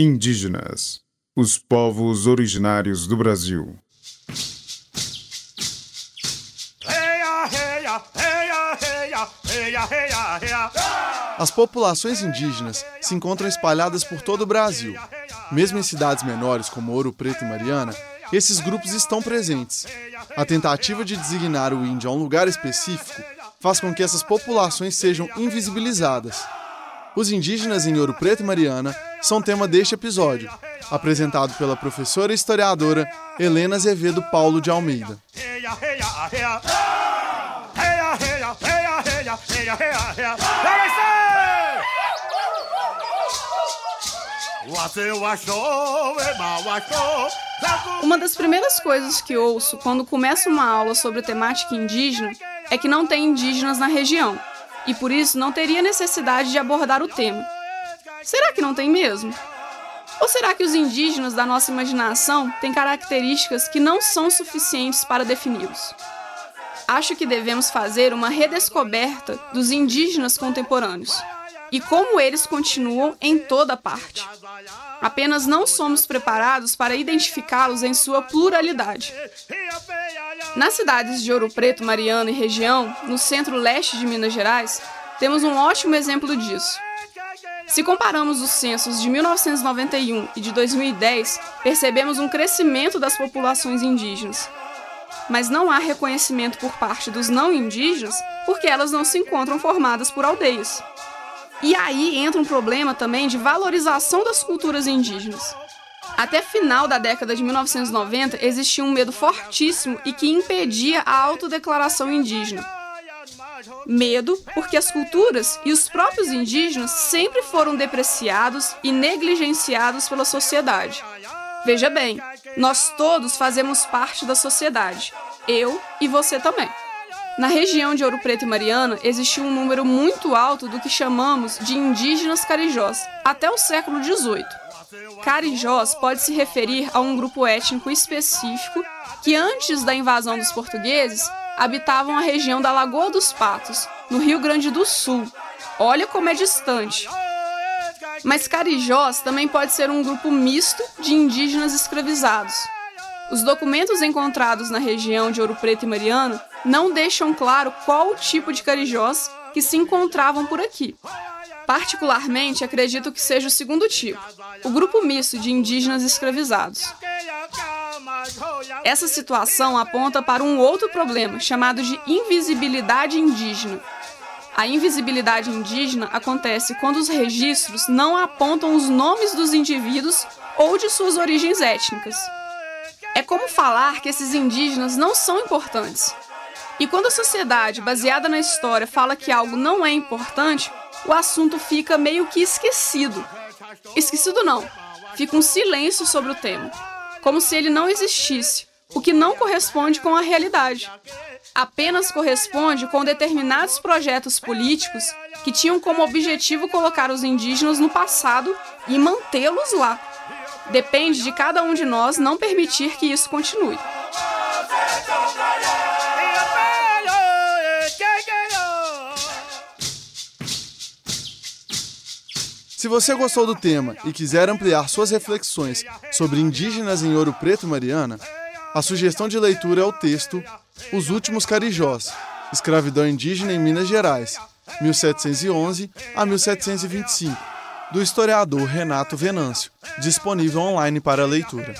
Indígenas, os povos originários do Brasil. As populações indígenas se encontram espalhadas por todo o Brasil. Mesmo em cidades menores como Ouro Preto e Mariana, esses grupos estão presentes. A tentativa de designar o índio a um lugar específico faz com que essas populações sejam invisibilizadas. Os indígenas em Ouro Preto e Mariana são tema deste episódio, apresentado pela professora e historiadora Helena Azevedo Paulo de Almeida. Uma das primeiras coisas que ouço quando começo uma aula sobre temática indígena é que não tem indígenas na região e por isso não teria necessidade de abordar o tema. Será que não tem mesmo? Ou será que os indígenas da nossa imaginação têm características que não são suficientes para defini-los? Acho que devemos fazer uma redescoberta dos indígenas contemporâneos e como eles continuam em toda parte. Apenas não somos preparados para identificá-los em sua pluralidade. Nas cidades de Ouro Preto, Mariana e região, no centro-leste de Minas Gerais, temos um ótimo exemplo disso. Se comparamos os censos de 1991 e de 2010, percebemos um crescimento das populações indígenas. Mas não há reconhecimento por parte dos não indígenas porque elas não se encontram formadas por aldeias. E aí entra um problema também de valorização das culturas indígenas. Até final da década de 1990 existia um medo fortíssimo e que impedia a autodeclaração indígena. Medo porque as culturas e os próprios indígenas sempre foram depreciados e negligenciados pela sociedade. Veja bem, nós todos fazemos parte da sociedade, eu e você também. Na região de Ouro Preto e Mariana, existiu um número muito alto do que chamamos de indígenas carijós, até o século XVIII. Carijós pode se referir a um grupo étnico específico que, antes da invasão dos portugueses, habitavam a região da Lagoa dos Patos, no Rio Grande do Sul. Olha como é distante. Mas Carijós também pode ser um grupo misto de indígenas escravizados. Os documentos encontrados na região de Ouro Preto e Mariana não deixam claro qual o tipo de carijós que se encontravam por aqui. Particularmente, acredito que seja o segundo tipo, o grupo misto de indígenas escravizados. Essa situação aponta para um outro problema, chamado de invisibilidade indígena. A invisibilidade indígena acontece quando os registros não apontam os nomes dos indivíduos ou de suas origens étnicas. É como falar que esses indígenas não são importantes. E quando a sociedade, baseada na história, fala que algo não é importante, o assunto fica meio que esquecido. Esquecido não, fica um silêncio sobre o tema, como se ele não existisse, o que não corresponde com a realidade. Apenas corresponde com determinados projetos políticos que tinham como objetivo colocar os indígenas no passado e mantê-los lá. Depende de cada um de nós não permitir que isso continue. Se você gostou do tema e quiser ampliar suas reflexões sobre indígenas em Ouro Preto Mariana, a sugestão de leitura é o texto Os Últimos Carijós, Escravidão Indígena em Minas Gerais, 1711 a 1725 do historiador Renato Venâncio, disponível online para leitura.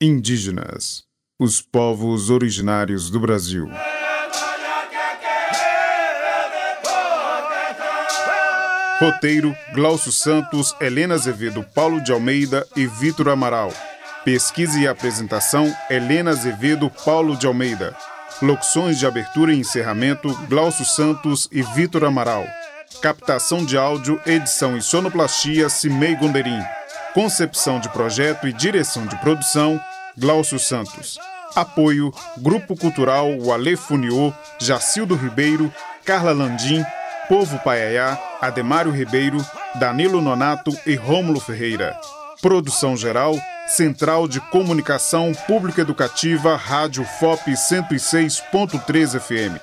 Indígenas, os povos originários do Brasil. Roteiro: Glaucio Santos, Helena Azevedo, Paulo de Almeida e Vitor Amaral. Pesquisa e apresentação: Helena Azevedo, Paulo de Almeida. Locuções de abertura e encerramento: Glaucio Santos e Vitor Amaral. Captação de áudio, edição e sonoplastia: Cimei Gonderim. Concepção de projeto e direção de produção: Glaucio Santos. Apoio: Grupo Cultural Wale Funiô, Jacildo Ribeiro, Carla Landim, Povo Paiaiá, Ademário Ribeiro, Danilo Nonato e Rômulo Ferreira. Produção geral: Central de Comunicação Pública Educativa, Rádio FOP 106.3 FM.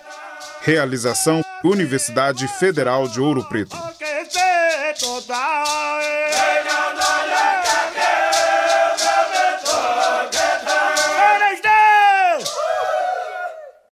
Realização Universidade Federal de Ouro Preto.